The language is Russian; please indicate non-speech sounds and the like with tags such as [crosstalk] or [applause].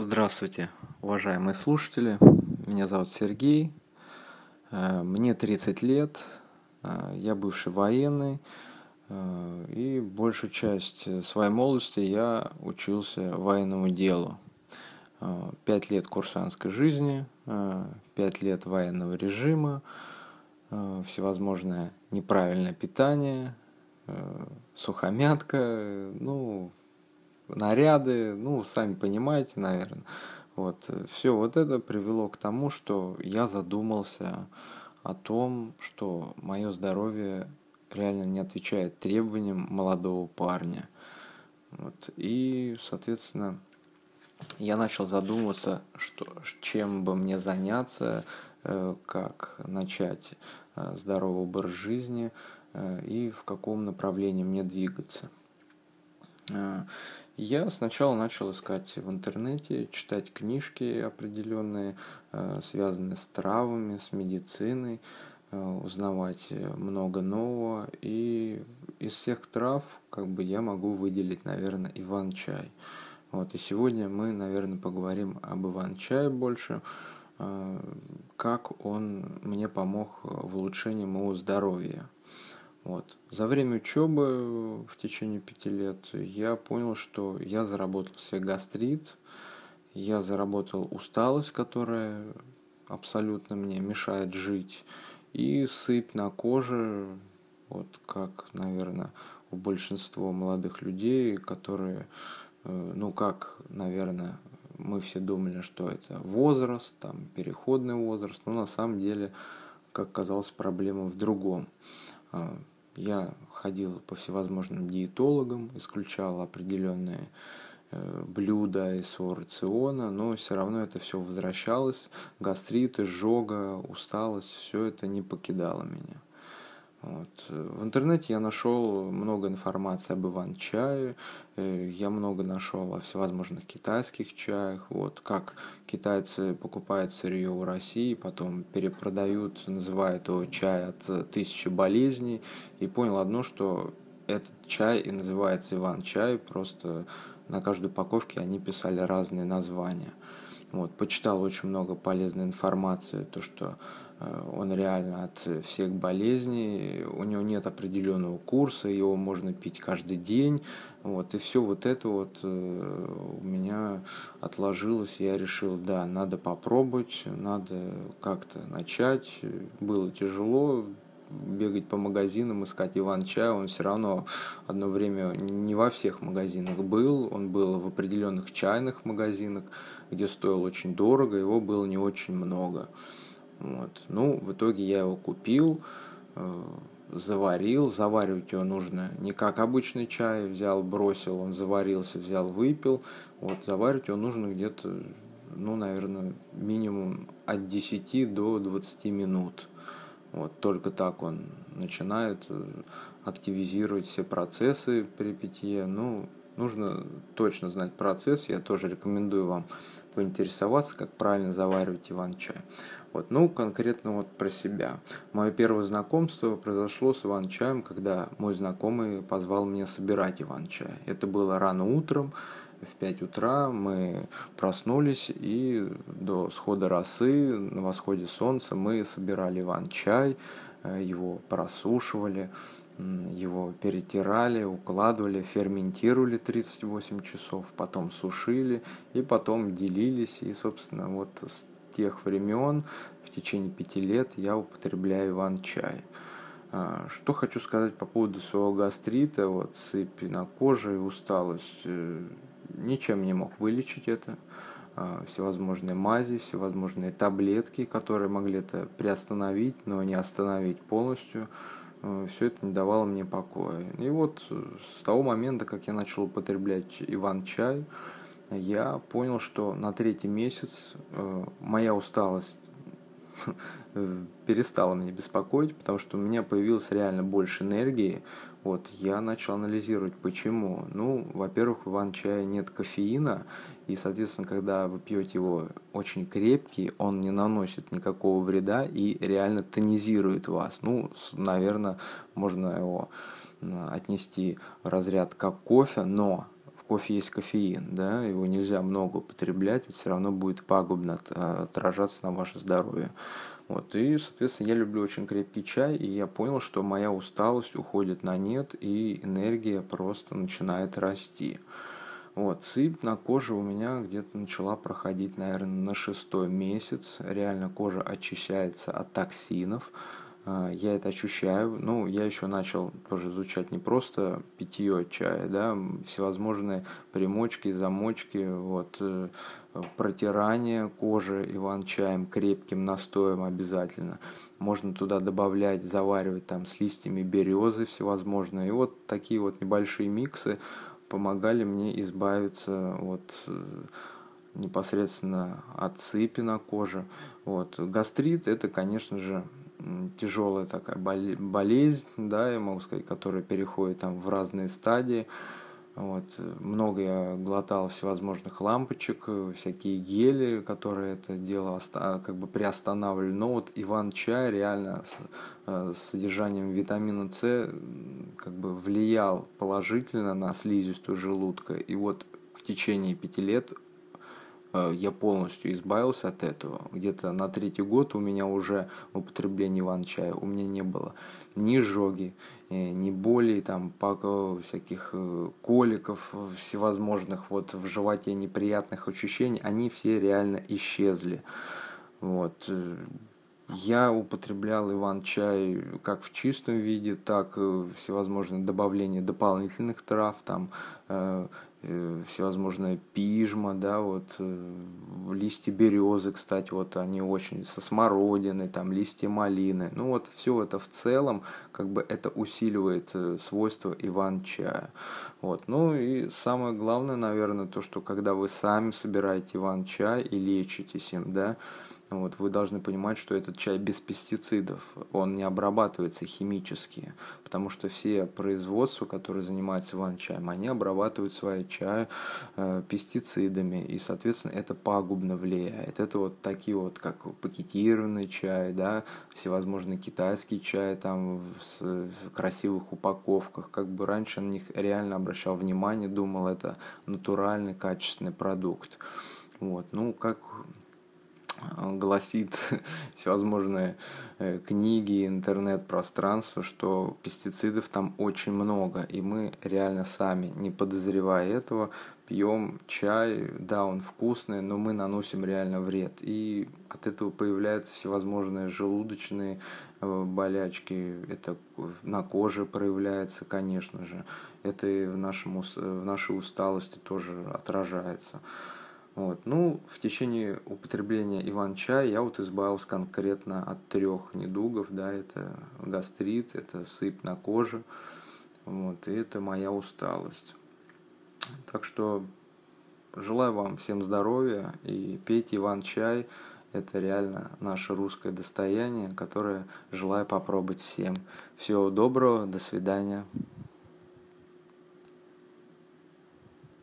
Здравствуйте, уважаемые слушатели. Меня зовут Сергей. Э, мне 30 лет. Э, я бывший военный. Э, и большую часть своей молодости я учился военному делу. Пять лет курсантской жизни, пять лет военного режима, всевозможное неправильное питание, сухомятка, ну, наряды, ну, сами понимаете, наверное. Вот, все вот это привело к тому, что я задумался о том, что мое здоровье реально не отвечает требованиям молодого парня. Вот, и, соответственно, я начал задумываться, что, чем бы мне заняться, э, как начать э, здоровый образ жизни э, и в каком направлении мне двигаться. Я сначала начал искать в интернете, читать книжки определенные, э, связанные с травами, с медициной, э, узнавать много нового. И из всех трав как бы я могу выделить, наверное, Иван-чай. Вот, и сегодня мы, наверное, поговорим об Иван-чае больше, э, как он мне помог в улучшении моего здоровья. Вот. За время учебы в течение пяти лет я понял, что я заработал себе гастрит, я заработал усталость, которая абсолютно мне мешает жить, и сыпь на коже, вот как, наверное, у большинства молодых людей, которые, э, ну как, наверное, мы все думали, что это возраст, там, переходный возраст, но на самом деле, как казалось, проблема в другом. Я ходил по всевозможным диетологам, исключал определенные э, блюда из своего рациона, но все равно это все возвращалось. Гастрит, изжога, усталость, все это не покидало меня. Вот. В интернете я нашел много информации об иван-чае, э, я много нашел о всевозможных китайских чаях, вот, как китайцы покупают сырье у России, потом перепродают, называют его чай от тысячи болезней, и понял одно, что этот чай и называется иван-чай, просто на каждой упаковке они писали разные названия. Вот, почитал очень много полезной информации, то, что он реально от всех болезней, у него нет определенного курса, его можно пить каждый день, вот, и все вот это вот э, у меня отложилось, я решил, да, надо попробовать, надо как-то начать, было тяжело, бегать по магазинам, искать Иван-чай, он все равно одно время не во всех магазинах был, он был в определенных чайных магазинах, где стоил очень дорого, его было не очень много. Вот. Ну, в итоге я его купил, э, заварил. Заваривать его нужно не как обычный чай, взял, бросил, он заварился, взял, выпил. Вот, заваривать его нужно где-то, ну, наверное, минимум от 10 до 20 минут. Вот, только так он начинает э, активизировать все процессы при питье. Ну, нужно точно знать процесс. Я тоже рекомендую вам поинтересоваться, как правильно заваривать иван-чай. Вот, ну, конкретно вот про себя. Мое первое знакомство произошло с Иван-чаем, когда мой знакомый позвал меня собирать Иван-чай. Это было рано утром, в 5 утра мы проснулись и до схода росы, на восходе солнца мы собирали Иван-чай, э, его просушивали, его перетирали, укладывали, ферментировали 38 часов, потом сушили и потом делились. И, собственно, вот с тех времен в течение пяти лет я употребляю иван-чай. А, что хочу сказать по поводу своего гастрита, вот сыпь на коже и усталость. Э, ничем не мог вылечить это. А, всевозможные мази, всевозможные таблетки, которые могли это приостановить, но не остановить полностью. Э, Все это не давало мне покоя. И вот с того момента, как я начал употреблять иван-чай, я понял, что на третий месяц э, моя усталость [laughs] перестала меня беспокоить, потому что у меня появилось реально больше энергии. Вот, я начал анализировать, почему. Ну, во-первых, в иван-чае нет кофеина, и, соответственно, когда вы пьете его очень крепкий, он не наносит никакого вреда и реально тонизирует вас. Ну, наверное, можно его отнести в разряд как кофе, но кофе есть кофеин, да, его нельзя много употреблять, это все равно будет пагубно отражаться на ваше здоровье. Вот, и, соответственно, я люблю очень крепкий чай, и я понял, что моя усталость уходит на нет, и энергия просто начинает расти. Вот, сыпь на коже у меня где-то начала проходить, наверное, на шестой месяц. Реально кожа очищается от токсинов. А, я это ощущаю. Ну, я еще начал тоже изучать не просто питье чая, да, всевозможные примочки, замочки, вот, э, протирание кожи иван-чаем, крепким настоем обязательно. Можно туда добавлять, заваривать там с листьями березы всевозможные. И вот такие вот небольшие миксы помогали мне избавиться от э, непосредственно от сыпи на коже. Вот. Гастрит это, конечно же, тяжелая такая болезнь, да, я могу сказать, которая переходит там в разные стадии. Вот. Много я глотал всевозможных лампочек, всякие гели, которые это дело как бы приостанавливали. Но вот Иван-чай реально с, э, с содержанием витамина С как бы влиял положительно на слизистую желудка. И вот в течение пяти лет Э, я полностью избавился от этого. Где-то на третий год у меня уже употребление иван-чая у меня не было ни жоги, э, ни боли, там, всяких э, коликов всевозможных, вот в животе неприятных ощущений, они все реально исчезли. Вот. Я употреблял иван-чай как в чистом виде, так и всевозможные добавления дополнительных трав, там Э, всевозможная пижма, да, вот э, листья березы, кстати, вот они очень со смородиной, там листья малины. Ну вот все это в целом, как бы это усиливает э, свойства иван-чая. Вот. Ну и самое главное, наверное, то, что когда вы сами собираете иван-чай и лечитесь им, да, вот, вы должны понимать, что этот чай без пестицидов, он не обрабатывается химически, потому что все производства, которые занимаются ван-чаем, они обрабатывают свои чаи э, пестицидами, и, соответственно, это пагубно влияет. Это вот такие вот, как пакетированный чай, да, всевозможные китайские чаи там в, в красивых упаковках, как бы раньше на них реально обращал внимание, думал, это натуральный, качественный продукт. Вот, ну, как гласит [laughs] всевозможные э, книги, интернет-пространство, что пестицидов там очень много, и мы реально сами, не подозревая этого, пьем чай, да, он вкусный, но мы наносим реально вред. И от этого появляются всевозможные желудочные э, болячки, это на коже проявляется, конечно же, это и в, нашем, в нашей усталости тоже отражается. Вот. Ну, в течение употребления иван-чая я вот избавился конкретно от трех недугов, да, это гастрит, это сыпь на коже, вот, и это моя усталость. Так что желаю вам всем здоровья и пейте иван-чай, это реально наше русское достояние, которое желаю попробовать всем. Всего доброго, до свидания.